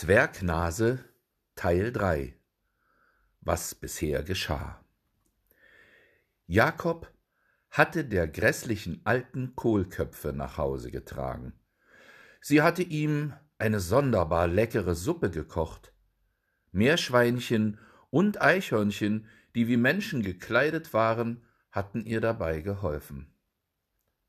Zwergnase Teil 3 Was bisher geschah Jakob hatte der grässlichen alten Kohlköpfe nach Hause getragen. Sie hatte ihm eine sonderbar leckere Suppe gekocht. Meerschweinchen und Eichhörnchen, die wie Menschen gekleidet waren, hatten ihr dabei geholfen.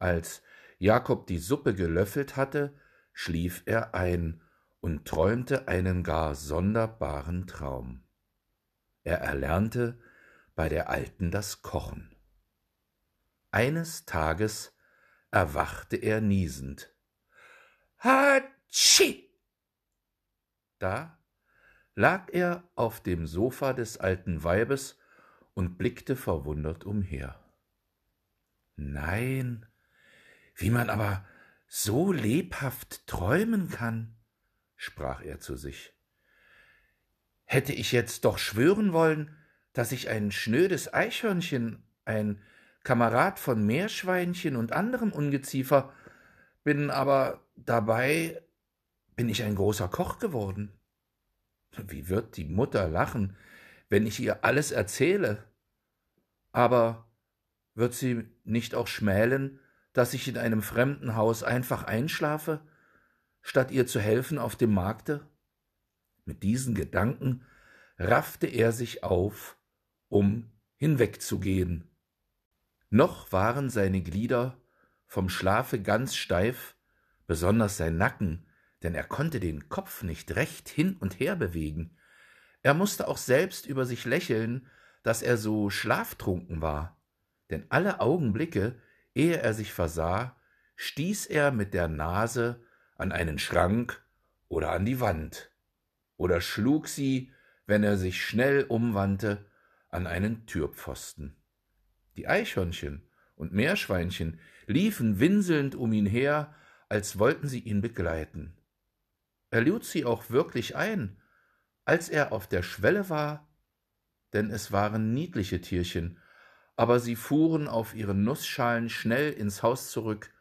Als Jakob die Suppe gelöffelt hatte, schlief er ein und träumte einen gar sonderbaren Traum. Er erlernte bei der Alten das Kochen. Eines Tages erwachte er niesend. Hatschi! Da lag er auf dem Sofa des alten Weibes und blickte verwundert umher. Nein, wie man aber so lebhaft träumen kann sprach er zu sich. Hätte ich jetzt doch schwören wollen, dass ich ein schnödes Eichhörnchen, ein Kamerad von Meerschweinchen und anderem Ungeziefer, bin aber dabei bin ich ein großer Koch geworden. Wie wird die Mutter lachen, wenn ich ihr alles erzähle? Aber wird sie nicht auch schmälen, dass ich in einem fremden Haus einfach einschlafe statt ihr zu helfen auf dem Markte? Mit diesen Gedanken raffte er sich auf, um hinwegzugehen. Noch waren seine Glieder vom Schlafe ganz steif, besonders sein Nacken, denn er konnte den Kopf nicht recht hin und her bewegen. Er musste auch selbst über sich lächeln, dass er so schlaftrunken war, denn alle Augenblicke, ehe er sich versah, stieß er mit der Nase an einen Schrank oder an die Wand oder schlug sie, wenn er sich schnell umwandte, an einen Türpfosten. Die Eichhörnchen und Meerschweinchen liefen winselnd um ihn her, als wollten sie ihn begleiten. Er lud sie auch wirklich ein, als er auf der Schwelle war, denn es waren niedliche Tierchen, aber sie fuhren auf ihren Nussschalen schnell ins Haus zurück,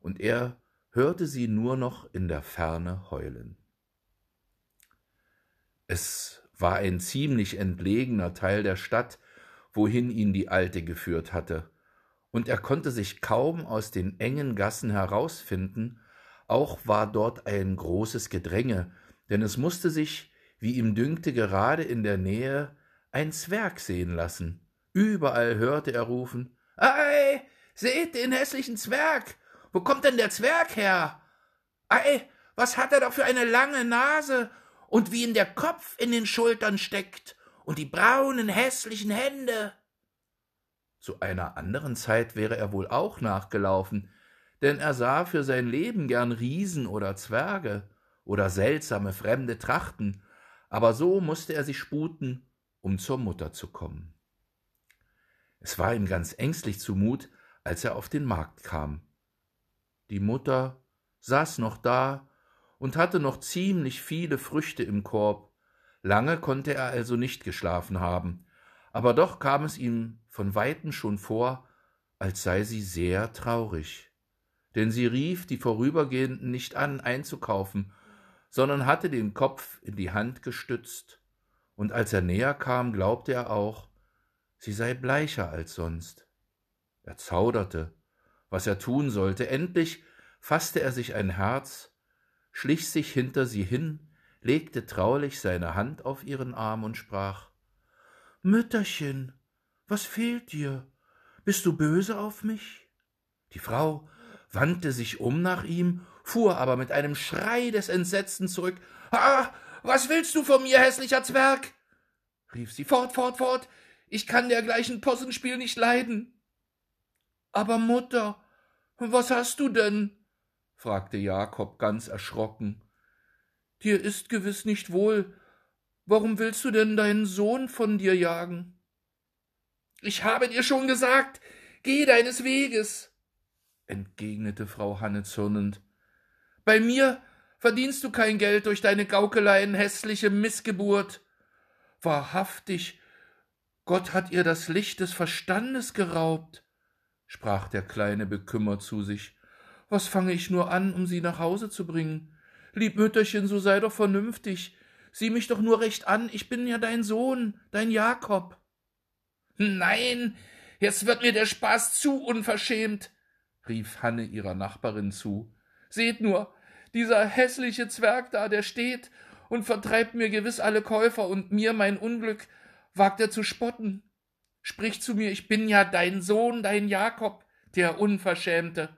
und er hörte sie nur noch in der Ferne heulen. Es war ein ziemlich entlegener Teil der Stadt, wohin ihn die Alte geführt hatte, und er konnte sich kaum aus den engen Gassen herausfinden, auch war dort ein großes Gedränge, denn es musste sich, wie ihm dünkte, gerade in der Nähe ein Zwerg sehen lassen. Überall hörte er rufen Ei, seht den hässlichen Zwerg, wo kommt denn der Zwerg her? Ei, was hat er doch für eine lange Nase und wie ihm der Kopf in den Schultern steckt und die braunen, hässlichen Hände. Zu einer anderen Zeit wäre er wohl auch nachgelaufen, denn er sah für sein Leben gern Riesen oder Zwerge oder seltsame fremde Trachten, aber so musste er sich sputen, um zur Mutter zu kommen. Es war ihm ganz ängstlich zumut, als er auf den Markt kam. Die Mutter saß noch da und hatte noch ziemlich viele Früchte im Korb. Lange konnte er also nicht geschlafen haben, aber doch kam es ihm von weitem schon vor, als sei sie sehr traurig. Denn sie rief die Vorübergehenden nicht an, einzukaufen, sondern hatte den Kopf in die Hand gestützt, und als er näher kam, glaubte er auch, sie sei bleicher als sonst. Er zauderte, was er tun sollte. Endlich fasste er sich ein Herz, schlich sich hinter sie hin, legte traulich seine Hand auf ihren Arm und sprach Mütterchen, was fehlt dir? Bist du böse auf mich? Die Frau wandte sich um nach ihm, fuhr aber mit einem Schrei des Entsetzens zurück. Ah, was willst du von mir, hässlicher Zwerg? rief sie. Fort, fort, fort. Ich kann dergleichen Possenspiel nicht leiden. Aber Mutter, was hast du denn? fragte Jakob ganz erschrocken. Dir ist gewiss nicht wohl. Warum willst du denn deinen Sohn von dir jagen? Ich habe dir schon gesagt, geh deines Weges, entgegnete Frau Hanne zürnend. Bei mir verdienst du kein Geld durch deine Gaukeleien, hässliche Missgeburt. Wahrhaftig, Gott hat ihr das Licht des Verstandes geraubt sprach der Kleine bekümmert zu sich. Was fange ich nur an, um sie nach Hause zu bringen? Lieb Mütterchen, so sei doch vernünftig. Sieh mich doch nur recht an, ich bin ja dein Sohn, dein Jakob. Nein, jetzt wird mir der Spaß zu unverschämt, rief Hanne ihrer Nachbarin zu. Seht nur, dieser hässliche Zwerg da, der steht und vertreibt mir gewiss alle Käufer und mir mein Unglück wagt er zu spotten. Sprich zu mir, ich bin ja dein Sohn, dein Jakob, der Unverschämte.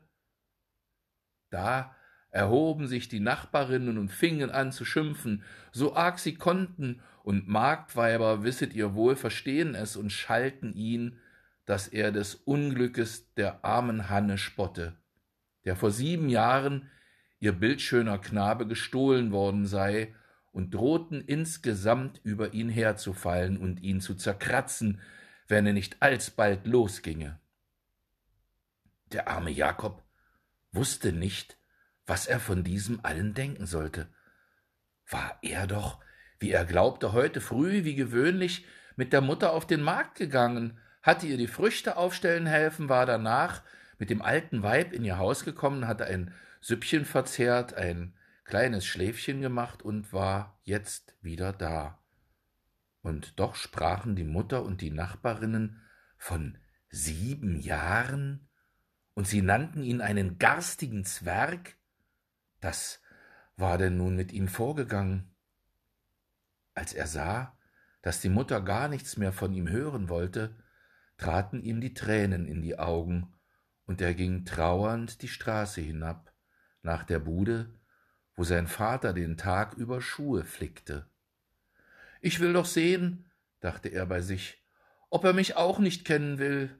Da erhoben sich die Nachbarinnen und fingen an zu schimpfen, so arg sie konnten, und Marktweiber, wisset ihr wohl, verstehen es und schalten ihn, dass er des Unglückes der armen Hanne spotte, der vor sieben Jahren ihr bildschöner Knabe gestohlen worden sei, und drohten insgesamt über ihn herzufallen und ihn zu zerkratzen, wenn er nicht alsbald losginge. Der arme Jakob wusste nicht, was er von diesem allen denken sollte. War er doch, wie er glaubte, heute früh, wie gewöhnlich, mit der Mutter auf den Markt gegangen, hatte ihr die Früchte aufstellen helfen, war danach mit dem alten Weib in ihr Haus gekommen, hatte ein Süppchen verzehrt, ein kleines Schläfchen gemacht und war jetzt wieder da. Und doch sprachen die Mutter und die Nachbarinnen von sieben Jahren, und sie nannten ihn einen garstigen Zwerg? Das war denn nun mit ihm vorgegangen? Als er sah, dass die Mutter gar nichts mehr von ihm hören wollte, traten ihm die Tränen in die Augen, und er ging trauernd die Straße hinab, nach der Bude, wo sein Vater den Tag über Schuhe flickte. Ich will doch sehen, dachte er bei sich, ob er mich auch nicht kennen will.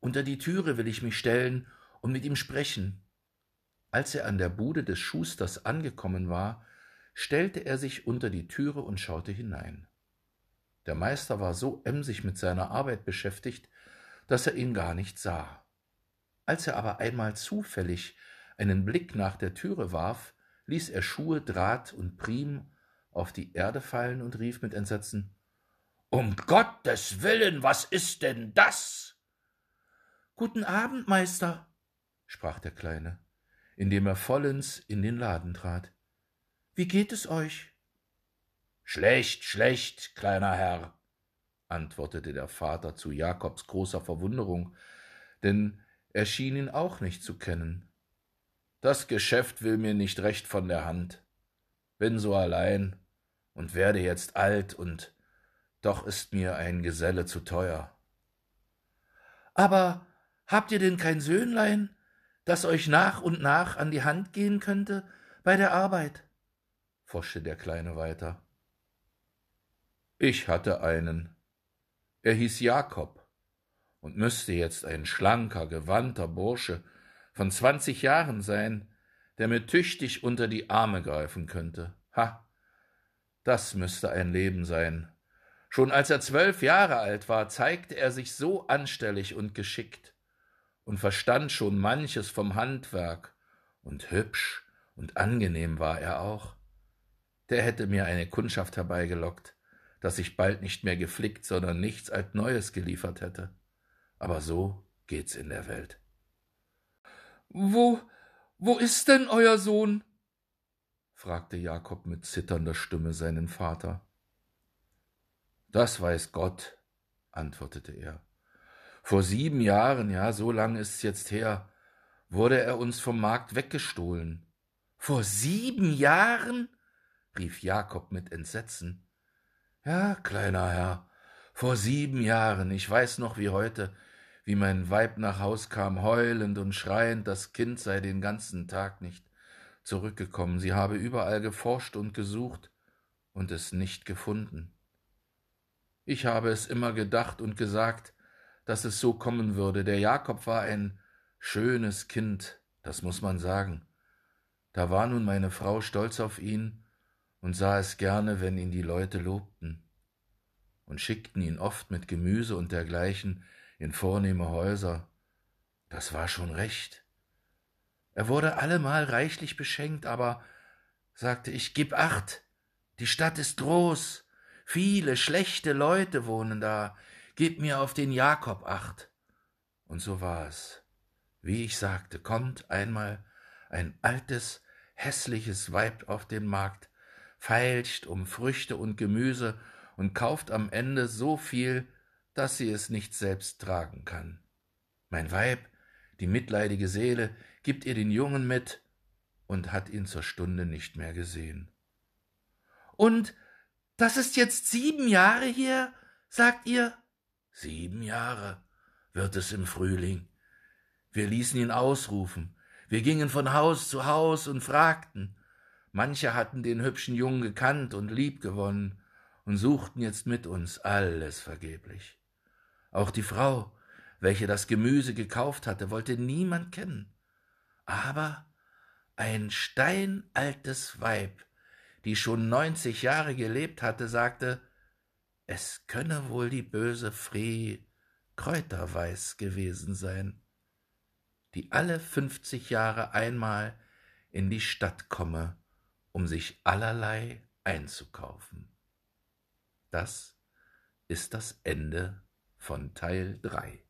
Unter die Türe will ich mich stellen und mit ihm sprechen. Als er an der Bude des Schusters angekommen war, stellte er sich unter die Türe und schaute hinein. Der Meister war so emsig mit seiner Arbeit beschäftigt, dass er ihn gar nicht sah. Als er aber einmal zufällig einen Blick nach der Türe warf, ließ er Schuhe, Draht und Prim auf die Erde fallen und rief mit Entsetzen Um Gottes willen, was ist denn das? Guten Abend, Meister, sprach der Kleine, indem er vollends in den Laden trat. Wie geht es euch? Schlecht, schlecht, kleiner Herr, antwortete der Vater zu Jakobs großer Verwunderung, denn er schien ihn auch nicht zu kennen. Das Geschäft will mir nicht recht von der Hand. Bin so allein und werde jetzt alt und doch ist mir ein Geselle zu teuer. Aber habt ihr denn kein Söhnlein, das euch nach und nach an die Hand gehen könnte bei der Arbeit? forschte der Kleine weiter. Ich hatte einen. Er hieß Jakob und müsste jetzt ein schlanker, gewandter Bursche von zwanzig Jahren sein, der mir tüchtig unter die Arme greifen könnte. Ha, das müsste ein Leben sein. Schon als er zwölf Jahre alt war, zeigte er sich so anstellig und geschickt und verstand schon manches vom Handwerk, und hübsch und angenehm war er auch. Der hätte mir eine Kundschaft herbeigelockt, dass ich bald nicht mehr geflickt, sondern nichts als Neues geliefert hätte. Aber so geht's in der Welt. Wo, wo ist denn euer Sohn? Fragte Jakob mit zitternder Stimme seinen Vater. Das weiß Gott, antwortete er. Vor sieben Jahren, ja, so lang ist's jetzt her, wurde er uns vom Markt weggestohlen. Vor sieben Jahren? rief Jakob mit Entsetzen. Ja, kleiner Herr, vor sieben Jahren, ich weiß noch wie heute, wie mein Weib nach Haus kam, heulend und schreiend, das Kind sei den ganzen Tag nicht zurückgekommen. Sie habe überall geforscht und gesucht und es nicht gefunden. Ich habe es immer gedacht und gesagt, dass es so kommen würde. Der Jakob war ein schönes Kind, das muss man sagen. Da war nun meine Frau stolz auf ihn und sah es gerne, wenn ihn die Leute lobten und schickten ihn oft mit Gemüse und dergleichen in vornehme Häuser. Das war schon recht. Er wurde allemal reichlich beschenkt, aber sagte ich, gib acht, die Stadt ist groß, viele schlechte Leute wohnen da, gib mir auf den Jakob acht. Und so war es. Wie ich sagte, kommt einmal ein altes, hässliches Weib auf den Markt, feilscht um Früchte und Gemüse und kauft am Ende so viel, dass sie es nicht selbst tragen kann. Mein Weib, die mitleidige Seele, gibt ihr den Jungen mit und hat ihn zur Stunde nicht mehr gesehen. Und das ist jetzt sieben Jahre her, sagt ihr? Sieben Jahre wird es im Frühling. Wir ließen ihn ausrufen. Wir gingen von Haus zu Haus und fragten. Manche hatten den hübschen Jungen gekannt und liebgewonnen und suchten jetzt mit uns, alles vergeblich. Auch die Frau, welche das Gemüse gekauft hatte, wollte niemand kennen. Aber ein steinaltes Weib, die schon neunzig Jahre gelebt hatte, sagte, es könne wohl die böse Free Kräuterweiß gewesen sein, die alle fünfzig Jahre einmal in die Stadt komme, um sich allerlei einzukaufen. Das ist das Ende von Teil 3.